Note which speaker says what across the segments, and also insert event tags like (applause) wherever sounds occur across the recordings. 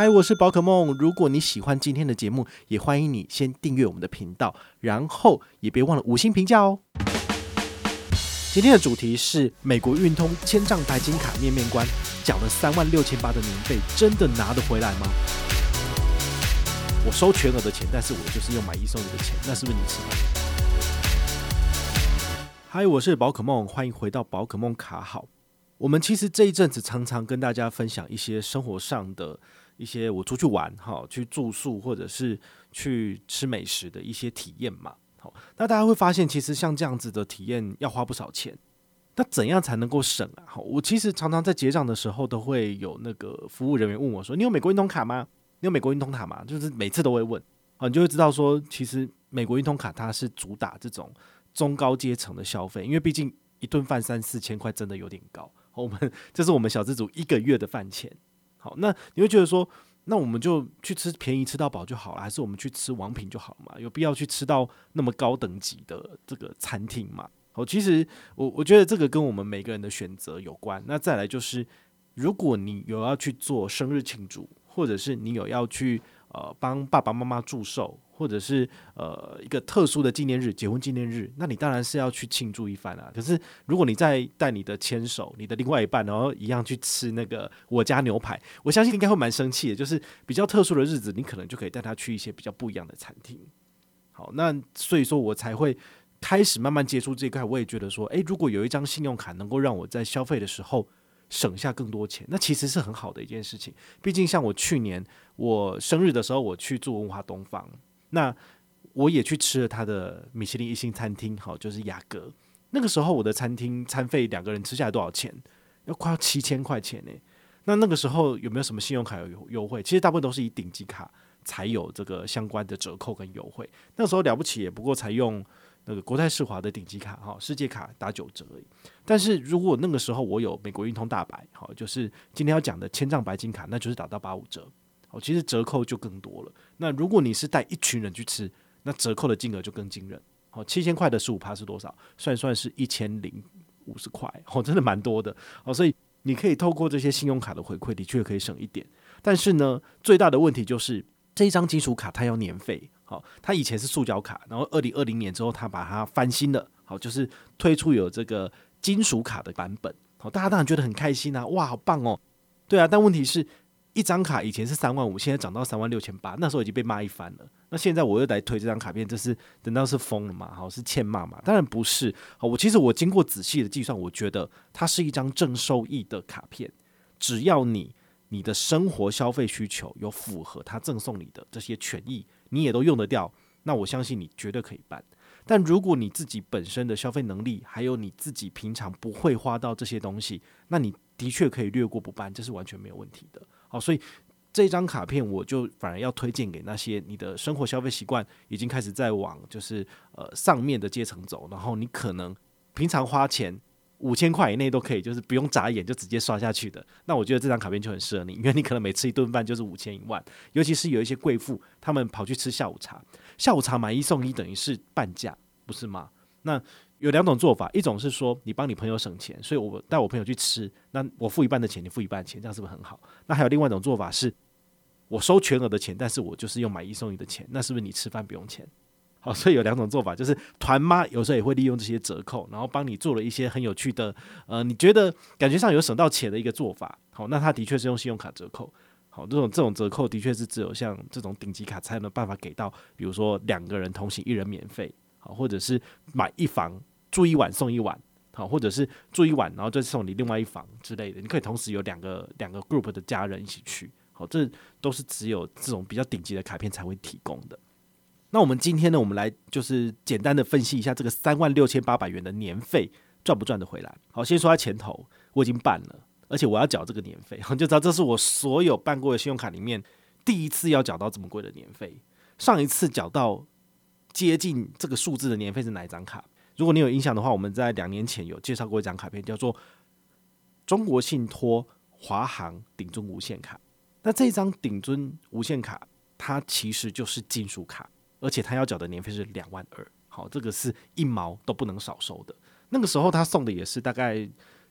Speaker 1: 嗨，我是宝可梦。如果你喜欢今天的节目，也欢迎你先订阅我们的频道，然后也别忘了五星评价哦。今天的主题是美国运通千帐白金卡面面观，缴了三万六千八的年费，真的拿得回来吗？我收全额的钱，但是我就是用买一送一的钱，那是不是你吃饭？嗨，我是宝可梦，欢迎回到宝可梦卡好。我们其实这一阵子常常跟大家分享一些生活上的。一些我出去玩哈，去住宿或者是去吃美食的一些体验嘛，好，那大家会发现，其实像这样子的体验要花不少钱。那怎样才能够省啊？好，我其实常常在结账的时候都会有那个服务人员问我说：“你有美国运通卡吗？你有美国运通卡吗？”就是每次都会问，好，你就会知道说，其实美国运通卡它是主打这种中高阶层的消费，因为毕竟一顿饭三四千块真的有点高。我们这是我们小资族一个月的饭钱。好，那你会觉得说，那我们就去吃便宜吃到饱就好了，还是我们去吃王品就好了嘛？有必要去吃到那么高等级的这个餐厅嘛？好，其实我我觉得这个跟我们每个人的选择有关。那再来就是，如果你有要去做生日庆祝，或者是你有要去呃帮爸爸妈妈祝寿。或者是呃一个特殊的纪念日，结婚纪念日，那你当然是要去庆祝一番啊。可是如果你再带你的牵手，你的另外一半，然后一样去吃那个我家牛排，我相信应该会蛮生气的。就是比较特殊的日子，你可能就可以带他去一些比较不一样的餐厅。好，那所以说我才会开始慢慢接触这一块。我也觉得说，诶，如果有一张信用卡能够让我在消费的时候省下更多钱，那其实是很好的一件事情。毕竟像我去年我生日的时候，我去住文华东方。那我也去吃了他的米其林一星餐厅，好，就是雅阁。那个时候我的餐厅餐费两个人吃下来多少钱？要快要七千块钱呢。那那个时候有没有什么信用卡有优惠？其实大部分都是以顶级卡才有这个相关的折扣跟优惠。那时候了不起也不过才用那个国泰世华的顶级卡，哈，世界卡打九折而已。但是如果那个时候我有美国运通大白，好，就是今天要讲的千丈白金卡，那就是打到八五折。哦，其实折扣就更多了。那如果你是带一群人去吃，那折扣的金额就更惊人。好，七千块的十五趴是多少？算算是一千零五十块。哦，真的蛮多的。哦，所以你可以透过这些信用卡的回馈，的确可以省一点。但是呢，最大的问题就是这一张金属卡它要年费。好，它以前是塑胶卡，然后二零二零年之后它把它翻新了。好，就是推出有这个金属卡的版本。好，大家当然觉得很开心啊，哇，好棒哦。对啊，但问题是。一张卡以前是三万五，现在涨到三万六千八，那时候已经被骂一番了。那现在我又来推这张卡片，这是等到是疯了嘛？好，是欠骂嘛？当然不是。好，我其实我经过仔细的计算，我觉得它是一张正收益的卡片。只要你你的生活消费需求有符合它赠送你的这些权益，你也都用得掉，那我相信你绝对可以办。但如果你自己本身的消费能力，还有你自己平常不会花到这些东西，那你的确可以略过不办，这是完全没有问题的。好，所以这张卡片我就反而要推荐给那些你的生活消费习惯已经开始在往就是呃上面的阶层走，然后你可能平常花钱五千块以内都可以，就是不用眨眼就直接刷下去的。那我觉得这张卡片就很适合你，因为你可能每吃一顿饭就是五千一万，尤其是有一些贵妇，他们跑去吃下午茶，下午茶买一送一等于是半价，不是吗？那有两种做法，一种是说你帮你朋友省钱，所以我带我朋友去吃，那我付一半的钱，你付一半的钱，这样是不是很好？那还有另外一种做法是，我收全额的钱，但是我就是用买一送一的钱，那是不是你吃饭不用钱？好，所以有两种做法，就是团妈有时候也会利用这些折扣，然后帮你做了一些很有趣的，呃，你觉得感觉上有省到钱的一个做法。好，那他的确是用信用卡折扣。好，这种这种折扣的确是只有像这种顶级卡才能办法给到，比如说两个人同行一人免费，好，或者是买一房。住一晚送一晚，好，或者是住一晚，然后再送你另外一房之类的。你可以同时有两个两个 group 的家人一起去，好，这都是只有这种比较顶级的卡片才会提供的。那我们今天呢，我们来就是简单的分析一下这个三万六千八百元的年费赚不赚得回来。好，先说在前头，我已经办了，而且我要缴这个年费，你 (laughs) 就知道这是我所有办过的信用卡里面第一次要缴到这么贵的年费。上一次缴到接近这个数字的年费是哪一张卡？如果你有印象的话，我们在两年前有介绍过一张卡片，叫做中国信托华航顶尊无限卡。那这张顶尊无限卡，它其实就是金属卡，而且它要缴的年费是两万二。好，这个是一毛都不能少收的。那个时候他送的也是大概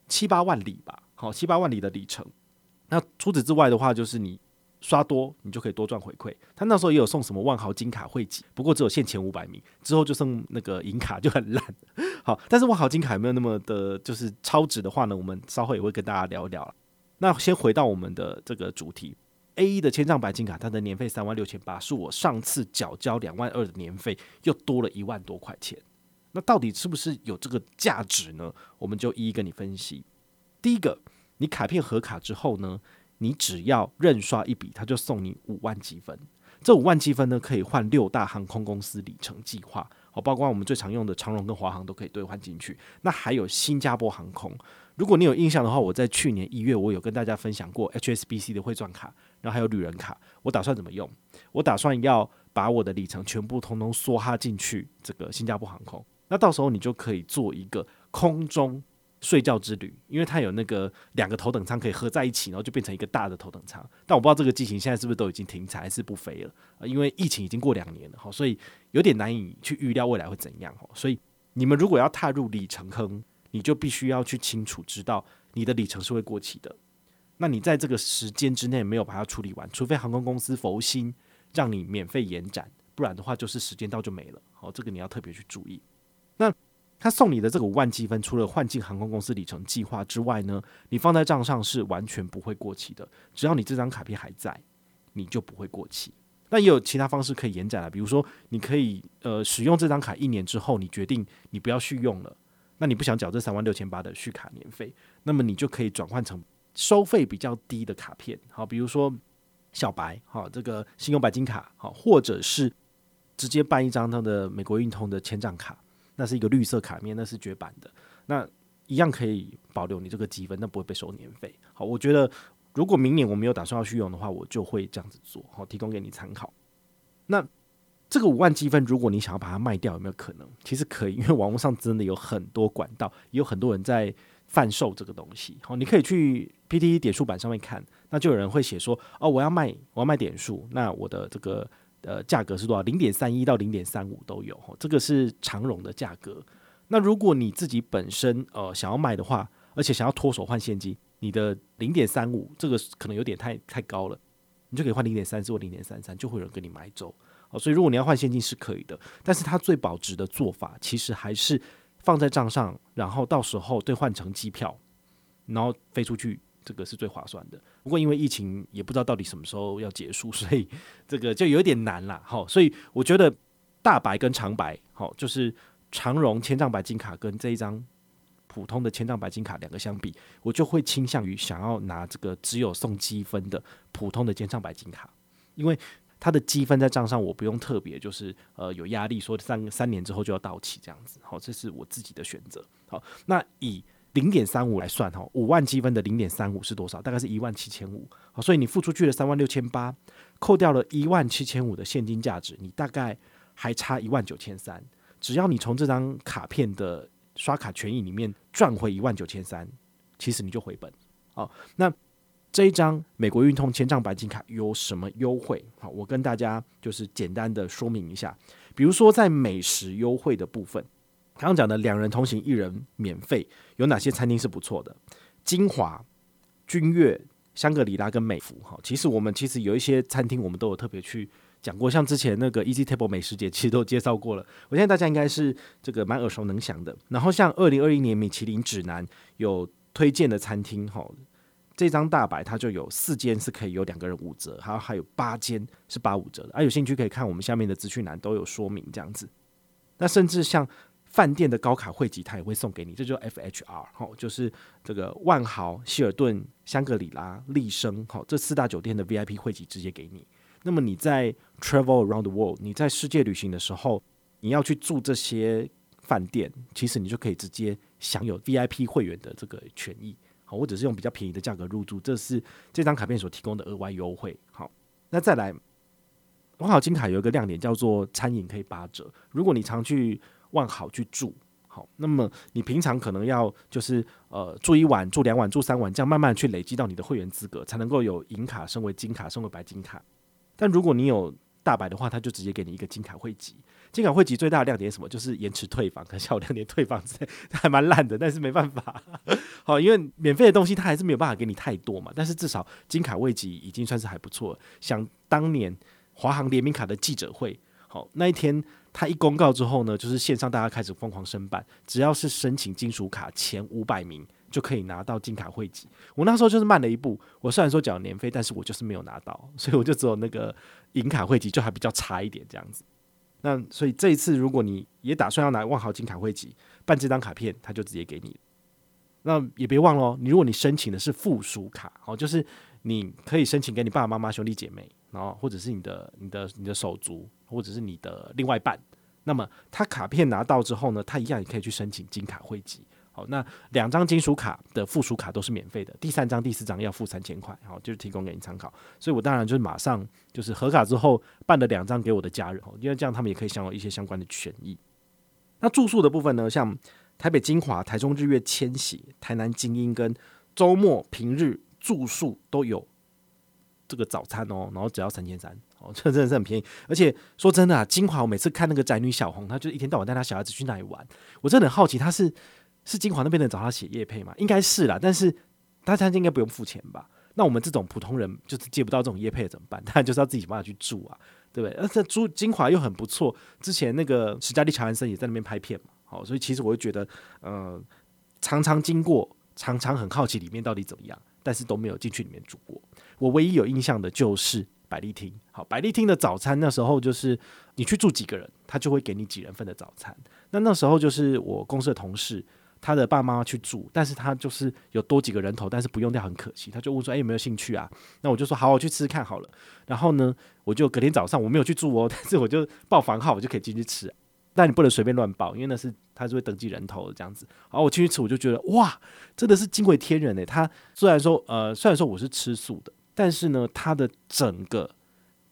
Speaker 1: 七八万里吧，好，七八万里的里程。那除此之外的话，就是你刷多，你就可以多赚回馈。他那时候也有送什么万豪金卡会籍，不过只有限前五百名，之后就剩那个银卡就很烂。好，但是万豪金卡有没有那么的，就是超值的话呢？我们稍后也会跟大家聊一聊。那先回到我们的这个主题，A 一的千帐白金卡，它的年费三万六千八，是我上次缴交两万二的年费，又多了一万多块钱。那到底是不是有这个价值呢？我们就一一跟你分析。第一个，你卡片合卡之后呢，你只要认刷一笔，他就送你五万积分。这五万积分呢，可以换六大航空公司里程计划，好，包括我们最常用的长荣跟华航都可以兑换进去。那还有新加坡航空，如果你有印象的话，我在去年一月我有跟大家分享过 HSBC 的汇钻卡，然后还有旅人卡。我打算怎么用？我打算要把我的里程全部通通梭哈进去这个新加坡航空。那到时候你就可以做一个空中。睡觉之旅，因为它有那个两个头等舱可以合在一起，然后就变成一个大的头等舱。但我不知道这个机型现在是不是都已经停产还是不飞了，因为疫情已经过两年了哈，所以有点难以去预料未来会怎样。所以你们如果要踏入里程坑，你就必须要去清楚知道你的里程是会过期的。那你在这个时间之内没有把它处理完，除非航空公司佛心让你免费延展，不然的话就是时间到就没了。好，这个你要特别去注意。那他送你的这个五万积分，除了换进航空公司里程计划之外呢，你放在账上是完全不会过期的。只要你这张卡片还在，你就不会过期。那也有其他方式可以延展了，比如说你可以呃使用这张卡一年之后，你决定你不要续用了，那你不想缴这三万六千八的续卡年费，那么你就可以转换成收费比较低的卡片，好，比如说小白，好，这个信用白金卡，好，或者是直接办一张他的美国运通的千账卡。那是一个绿色卡面，那是绝版的，那一样可以保留你这个积分，那不会被收年费。好，我觉得如果明年我没有打算要续用的话，我就会这样子做，好，提供给你参考。那这个五万积分，如果你想要把它卖掉，有没有可能？其实可以，因为网络上真的有很多管道，也有很多人在贩售这个东西。好，你可以去 PTT 点数版上面看，那就有人会写说，哦，我要卖，我要卖点数，那我的这个。呃，价格是多少？零点三一到零点三五都有，这个是长荣的价格。那如果你自己本身呃想要卖的话，而且想要脱手换现金，你的零点三五这个可能有点太太高了，你就可以换零点三四或零点三三，就会有人跟你买走。哦，所以如果你要换现金是可以的，但是它最保值的做法其实还是放在账上，然后到时候兑换成机票，然后飞出去。这个是最划算的，不过因为疫情也不知道到底什么时候要结束，(laughs) 所以这个就有点难了。好，所以我觉得大白跟长白，好，就是长荣千丈白金卡跟这一张普通的千丈白金卡两个相比，我就会倾向于想要拿这个只有送积分的普通的千丈白金卡，因为它的积分在账上我不用特别就是呃有压力说三三年之后就要到期这样子。好，这是我自己的选择。好，那以。零点三五来算哈，五万积分的零点三五是多少？大概是一万七千五。好，所以你付出去了三万六千八，扣掉了一万七千五的现金价值，你大概还差一万九千三。只要你从这张卡片的刷卡权益里面赚回一万九千三，其实你就回本。好，那这一张美国运通千账白金卡有什么优惠？好，我跟大家就是简单的说明一下，比如说在美食优惠的部分。刚刚讲的两人同行一人免费，有哪些餐厅是不错的？金华、君悦、香格里拉跟美孚哈。其实我们其实有一些餐厅，我们都有特别去讲过，像之前那个 Easy Table 美食节，其实都介绍过了。我相信大家应该是这个蛮耳熟能详的。然后像二零二一年米其林指南有推荐的餐厅哈，这张大白它就有四间是可以有两个人五折，还有还有八间是八五折的。啊，有兴趣可以看我们下面的资讯栏都有说明这样子。那甚至像。饭店的高卡汇集，他也会送给你，这就 FHR，好，就是这个万豪、希尔顿、香格里拉、丽笙，好，这四大酒店的 VIP 汇集直接给你。那么你在 Travel Around the World，你在世界旅行的时候，你要去住这些饭店，其实你就可以直接享有 VIP 会员的这个权益，好，或者是用比较便宜的价格入住，这是这张卡片所提供的额外优惠。好，那再来，万豪金卡有一个亮点叫做餐饮可以八折，如果你常去。万豪去住好，那么你平常可能要就是呃住一晚、住两晚、住三晚，这样慢慢去累积到你的会员资格，才能够有银卡升为金卡，升为白金卡。但如果你有大白的话，他就直接给你一个金卡会籍。金卡会籍最大的亮点是什么？就是延迟退房，可能像我两年退房之类，还蛮烂的，但是没办法。(laughs) 好，因为免费的东西他还是没有办法给你太多嘛。但是至少金卡会籍已经算是还不错。像当年华航联名卡的记者会，好，那一天他一公告之后呢，就是线上大家开始疯狂申办，只要是申请金属卡前五百名就可以拿到金卡汇集。我那时候就是慢了一步，我虽然说缴年费，但是我就是没有拿到，(laughs) 所以我就只有那个银卡汇集，就还比较差一点这样子。那所以这一次，如果你也打算要拿万豪金卡汇集办这张卡片，他就直接给你。那也别忘了，你如果你申请的是附属卡，哦，就是你可以申请给你爸爸妈妈、兄弟姐妹，然后或者是你的、你的、你的手足，或者是你的另外一半。那么他卡片拿到之后呢，他一样也可以去申请金卡汇集。好，那两张金属卡的附属卡都是免费的，第三张、第四张要付三千块，好，就是提供给你参考。所以我当然就是马上就是核卡之后办了两张给我的家人，因为这样他们也可以享有一些相关的权益。那住宿的部分呢，像台北晶华、台中日月、千禧、台南精英跟周末平日住宿都有这个早餐哦，然后只要三千三，哦，这 (laughs) 真的是很便宜。而且说真的啊，金华我每次看那个宅女小红，她就一天到晚带她小孩子去那里玩，我真的很好奇，她是。是金华那边的找她写业配吗？应该是啦，但是大家应该不用付钱吧？那我们这种普通人就是借不到这种业配怎么办？(laughs) 当然就是要自己想办法去住啊，对不对？而且住金华又很不错，之前那个史嘉丽乔安森也在那边拍片嘛，好，所以其实我会觉得，呃，常常经过，常常很好奇里面到底怎么样，但是都没有进去里面住过。我唯一有印象的就是百丽厅，好，百丽厅的早餐那时候就是你去住几个人，他就会给你几人份的早餐。那那时候就是我公司的同事。他的爸妈去住，但是他就是有多几个人头，但是不用掉很可惜。他就问说：“哎、有没有兴趣啊？”那我就说：“好，我去吃吃看好了。”然后呢，我就隔天早上我没有去住哦，但是我就报房号，我就可以进去吃。但你不能随便乱报，因为那是他是会登记人头的这样子。好，我进去吃，我就觉得哇，真的是惊为天人诶。他虽然说呃，虽然说我是吃素的，但是呢，他的整个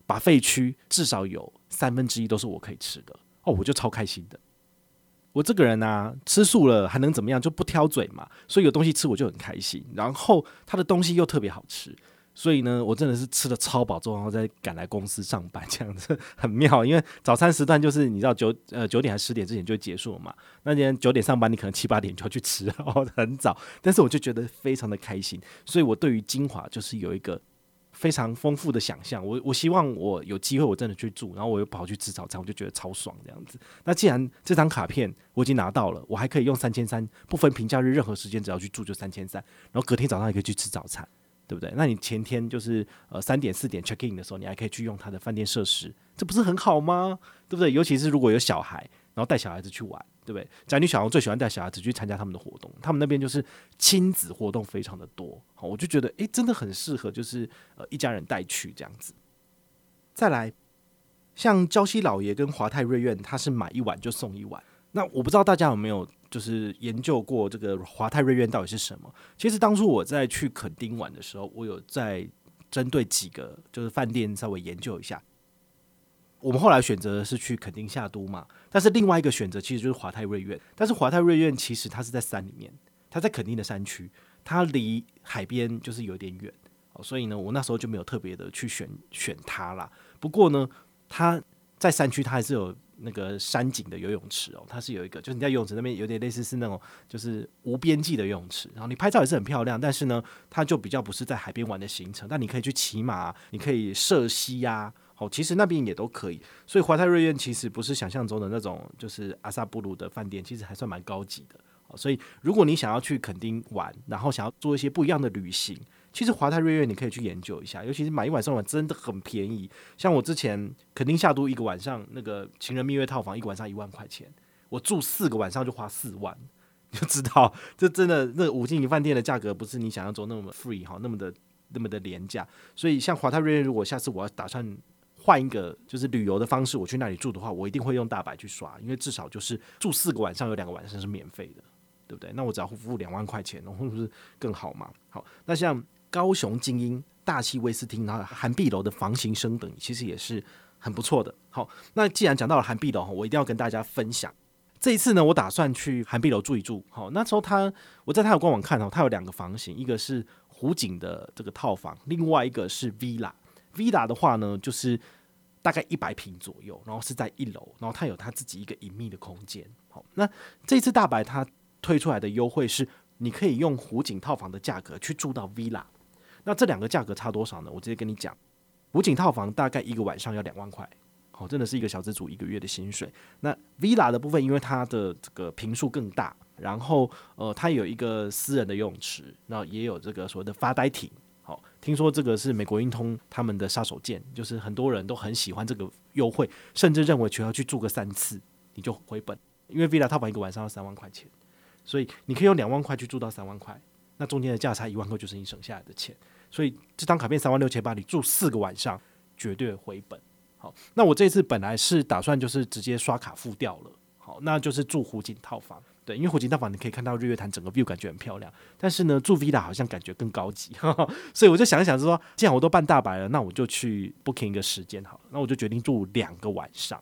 Speaker 1: 把废区至少有三分之一都是我可以吃的哦，我就超开心的。我这个人啊，吃素了还能怎么样？就不挑嘴嘛，所以有东西吃我就很开心。然后他的东西又特别好吃，所以呢，我真的是吃的超饱之后，然后再赶来公司上班，这样子很妙。因为早餐时段就是你知道九呃九点还是十点之前就结束了嘛。那天九点上班，你可能七八点就要去吃，哦很早。但是我就觉得非常的开心，所以我对于精华就是有一个。非常丰富的想象，我我希望我有机会我真的去住，然后我又跑去吃早餐，我就觉得超爽这样子。那既然这张卡片我已经拿到了，我还可以用三千三，不分平假日任何时间，只要去住就三千三，然后隔天早上也可以去吃早餐，对不对？那你前天就是呃三点四点 check in 的时候，你还可以去用他的饭店设施，这不是很好吗？对不对？尤其是如果有小孩。然后带小孩子去玩，对不对？宅女小红最喜欢带小孩子去参加他们的活动，他们那边就是亲子活动非常的多，好，我就觉得诶，真的很适合，就是呃一家人带去这样子。再来，像娇西老爷跟华泰瑞苑，他是买一碗就送一碗。那我不知道大家有没有就是研究过这个华泰瑞苑到底是什么？其实当初我在去垦丁玩的时候，我有在针对几个就是饭店稍微研究一下。我们后来选择是去垦丁夏都嘛，但是另外一个选择其实就是华泰瑞苑，但是华泰瑞苑其实它是在山里面，它在垦丁的山区，它离海边就是有点远，所以呢，我那时候就没有特别的去选选它啦。不过呢，它在山区，它还是有那个山景的游泳池哦，它是有一个，就是你在游泳池那边有点类似是那种就是无边际的游泳池，然后你拍照也是很漂亮，但是呢，它就比较不是在海边玩的行程，但你可以去骑马，你可以涉溪呀。哦，其实那边也都可以，所以华泰瑞苑其实不是想象中的那种，就是阿萨布鲁的饭店，其实还算蛮高级的。所以如果你想要去垦丁玩，然后想要做一些不一样的旅行，其实华泰瑞苑你可以去研究一下，尤其是买一晚上晚真的很便宜。像我之前垦丁夏都一个晚上那个情人蜜月套房，一个晚上一万块钱，我住四个晚上就花四万，(laughs) 就知道这真的那五星级饭店的价格不是你想象中那么 free 哈，那么的那么的廉价。所以像华泰瑞苑，如果下次我要打算。换一个就是旅游的方式，我去那里住的话，我一定会用大白去刷，因为至少就是住四个晚上，有两个晚上是免费的，对不对？那我只要付两万块钱，那会不会更好嘛？好，那像高雄精英大气威斯汀，然后涵碧楼的房型升等，其实也是很不错的。好，那既然讲到了涵碧楼，我一定要跟大家分享。这一次呢，我打算去涵碧楼住一住。好，那时候他我在他的官网看哦，他有两个房型，一个是湖景的这个套房，另外一个是 villa。villa 的话呢，就是大概一百平左右，然后是在一楼，然后它有它自己一个隐秘的空间。好，那这次大白它推出来的优惠是，你可以用湖景套房的价格去住到 Villa。那这两个价格差多少呢？我直接跟你讲，湖景套房大概一个晚上要两万块，好，真的是一个小资主一个月的薪水。那 Villa 的部分，因为它的这个坪数更大。然后，呃，它有一个私人的游泳池，然后也有这个所谓的发呆亭。听说这个是美国运通他们的杀手锏，就是很多人都很喜欢这个优惠，甚至认为只要去住个三次你就回本，因为 Villa 套房一个晚上要三万块钱，所以你可以用两万块去住到三万块，那中间的价差一万块就是你省下来的钱，所以这张卡片三万六千八，你住四个晚上绝对回本。好，那我这次本来是打算就是直接刷卡付掉了，好，那就是住湖景套房。对，因为湖景套房你可以看到日月潭整个 view，感觉很漂亮。但是呢，住 villa 好像感觉更高级，呵呵，所以我就想一想，说既然我都办大白了，那我就去 booking 一个时间好了。那我就决定住两个晚上。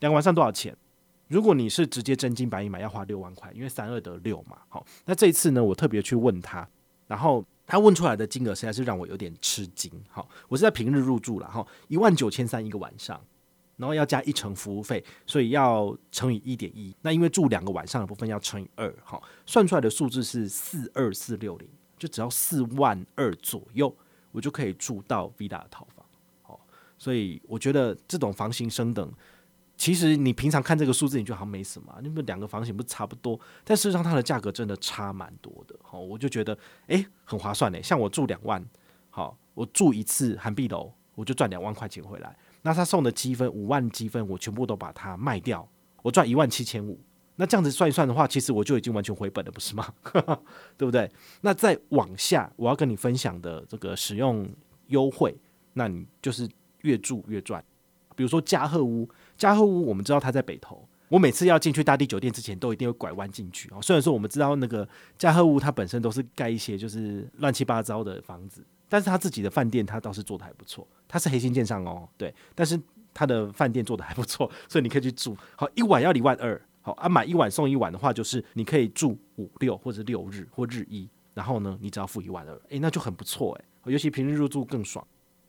Speaker 1: 两个晚上多少钱？如果你是直接真金白银买，要花六万块，因为三二得六嘛。好，那这一次呢，我特别去问他，然后他问出来的金额实在是让我有点吃惊。好，我是在平日入住了哈，一万九千三一个晚上。然后要加一成服务费，所以要乘以一点一。那因为住两个晚上的部分要乘以二，哈，算出来的数字是四二四六零，就只要四万二左右，我就可以住到 Villa 的套房。好，所以我觉得这种房型升等，其实你平常看这个数字，你就好像没什么，那么两个房型不差不多？但事实上它的价格真的差蛮多的。好，我就觉得诶很划算诶。像我住两万，好，我住一次涵碧楼，我就赚两万块钱回来。那他送的积分五万积分，我全部都把它卖掉，我赚一万七千五。那这样子算一算的话，其实我就已经完全回本了，不是吗？(laughs) 对不对？那再往下，我要跟你分享的这个使用优惠，那你就是越住越赚。比如说嘉禾屋，嘉禾屋我们知道它在北投，我每次要进去大地酒店之前，都一定会拐弯进去。虽然说我们知道那个嘉禾屋它本身都是盖一些就是乱七八糟的房子。但是他自己的饭店，他倒是做的还不错。他是黑心建商哦，对。但是他的饭店做的还不错，(laughs) 所以你可以去住。好，一晚要一万二。好啊，买一晚送一晚的话，就是你可以住五六或者六日或日一。然后呢，你只要付一万二，诶，那就很不错诶。尤其平日入住更爽。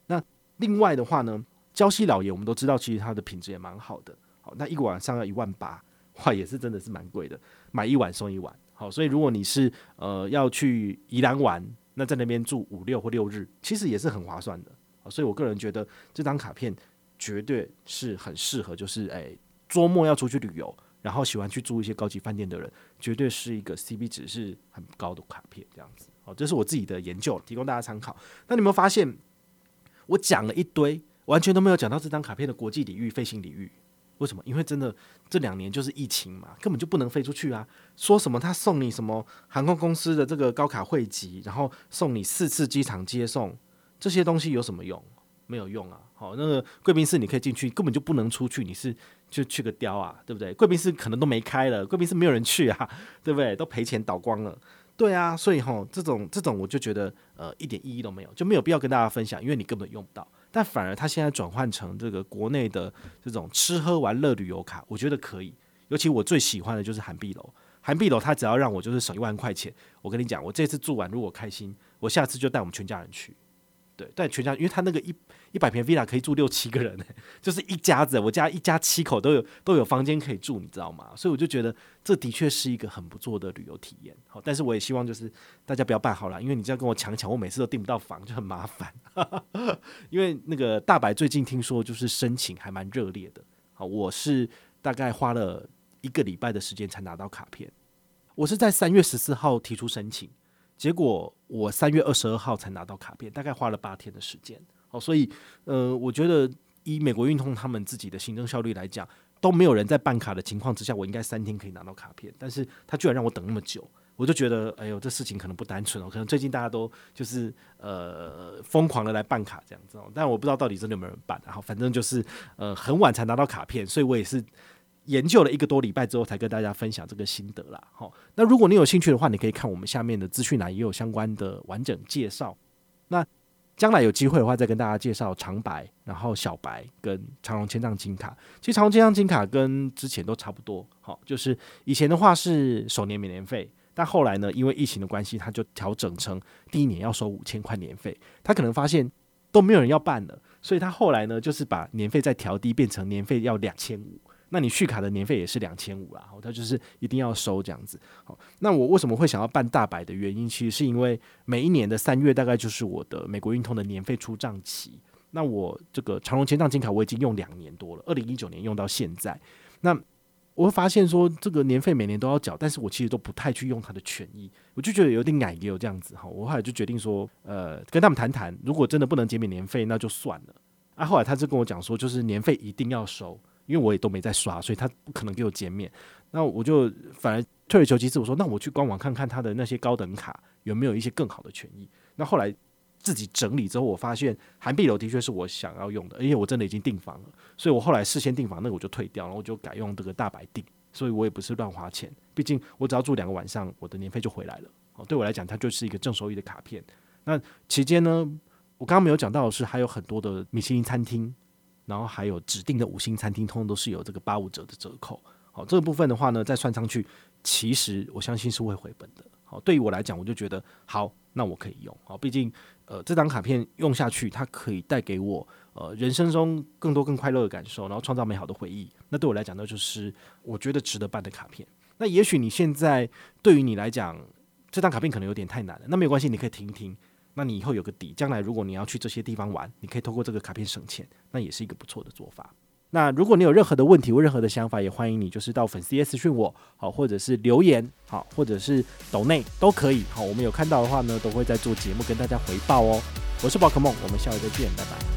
Speaker 1: 那另外的话呢，礁溪老爷我们都知道，其实它的品质也蛮好的。那一个晚上要一万八，(laughs) 哇，也是真的是蛮贵的。买一晚送一晚。好，所以如果你是呃要去宜兰玩。那在那边住五六或六日，其实也是很划算的，所以我个人觉得这张卡片绝对是很适合，就是诶周末要出去旅游，然后喜欢去住一些高级饭店的人，绝对是一个 CP 值是很高的卡片，这样子哦，这是我自己的研究，提供大家参考。那你有没有发现，我讲了一堆，完全都没有讲到这张卡片的国际领域、飞行领域。为什么？因为真的这两年就是疫情嘛，根本就不能飞出去啊。说什么他送你什么航空公司的这个高卡会籍，然后送你四次机场接送，这些东西有什么用？没有用啊。好，那个贵宾室你可以进去，根本就不能出去，你是就去个雕啊，对不对？贵宾室可能都没开了，贵宾室没有人去啊，(laughs) 对不对？都赔钱倒光了。对啊，所以吼这种这种我就觉得呃一点意义都没有，就没有必要跟大家分享，因为你根本用不到。但反而他现在转换成这个国内的这种吃喝玩乐旅游卡，我觉得可以。尤其我最喜欢的就是韩碧楼，韩碧楼他只要让我就是省一万块钱，我跟你讲，我这次住完如果开心，我下次就带我们全家人去。对，但全家，因为他那个一一百平 villa 可以住六七个人，就是一家子，我家一家七口都有都有房间可以住，你知道吗？所以我就觉得这的确是一个很不错的旅游体验。好，但是我也希望就是大家不要办好了，因为你这样跟我抢抢，我每次都订不到房，就很麻烦。(laughs) 因为那个大白最近听说就是申请还蛮热烈的，好，我是大概花了一个礼拜的时间才拿到卡片，我是在三月十四号提出申请。结果我三月二十二号才拿到卡片，大概花了八天的时间。好，所以呃，我觉得以美国运通他们自己的行政效率来讲，都没有人在办卡的情况之下，我应该三天可以拿到卡片。但是他居然让我等那么久，我就觉得，哎呦，这事情可能不单纯哦，可能最近大家都就是呃疯狂的来办卡这样子哦。但我不知道到底真的有没有人办，然后反正就是呃很晚才拿到卡片，所以我也是。研究了一个多礼拜之后，才跟大家分享这个心得啦。好，那如果你有兴趣的话，你可以看我们下面的资讯栏，也有相关的完整介绍。那将来有机会的话，再跟大家介绍长白，然后小白跟长荣签帐金卡。其实长荣签帐金卡跟之前都差不多。好，就是以前的话是首年免年费，但后来呢，因为疫情的关系，他就调整成第一年要收五千块年费。他可能发现都没有人要办了。所以他后来呢，就是把年费再调低，变成年费要两千五。那你续卡的年费也是两千五啦，他就是一定要收这样子。好，那我为什么会想要办大白的原因，其实是因为每一年的三月大概就是我的美国运通的年费出账期。那我这个长隆签账金卡我已经用两年多了，二零一九年用到现在。那我会发现说，这个年费每年都要缴，但是我其实都不太去用它的权益，我就觉得有点矮，也有这样子哈。我后来就决定说，呃，跟他们谈谈，如果真的不能减免年费，那就算了。啊，后来他就跟我讲说，就是年费一定要收。因为我也都没在刷，所以他不可能给我减免。那我就反而退而求其次，我说那我去官网看看他的那些高等卡有没有一些更好的权益。那后来自己整理之后，我发现涵碧楼的确是我想要用的，而且我真的已经订房了。所以我后来事先订房，那个我就退掉了，我就改用这个大白订。所以我也不是乱花钱，毕竟我只要住两个晚上，我的年费就回来了。哦，对我来讲，它就是一个正收益的卡片。那期间呢，我刚刚没有讲到的是，还有很多的米其林餐厅。然后还有指定的五星餐厅，通通都是有这个八五折的折扣。好，这个部分的话呢，再算上去，其实我相信是会回本的。好，对于我来讲，我就觉得好，那我可以用。好，毕竟呃，这张卡片用下去，它可以带给我呃人生中更多更快乐的感受，然后创造美好的回忆。那对我来讲，那就是我觉得值得办的卡片。那也许你现在对于你来讲，这张卡片可能有点太难了。那没有关系，你可以听听。那你以后有个底，将来如果你要去这些地方玩，你可以透过这个卡片省钱，那也是一个不错的做法。那如果你有任何的问题或任何的想法，也欢迎你就是到粉丝页私讯我，好，或者是留言，好，或者是抖内都可以，好，我们有看到的话呢，都会在做节目跟大家回报哦。我是宝可梦，我们下回再见，拜拜。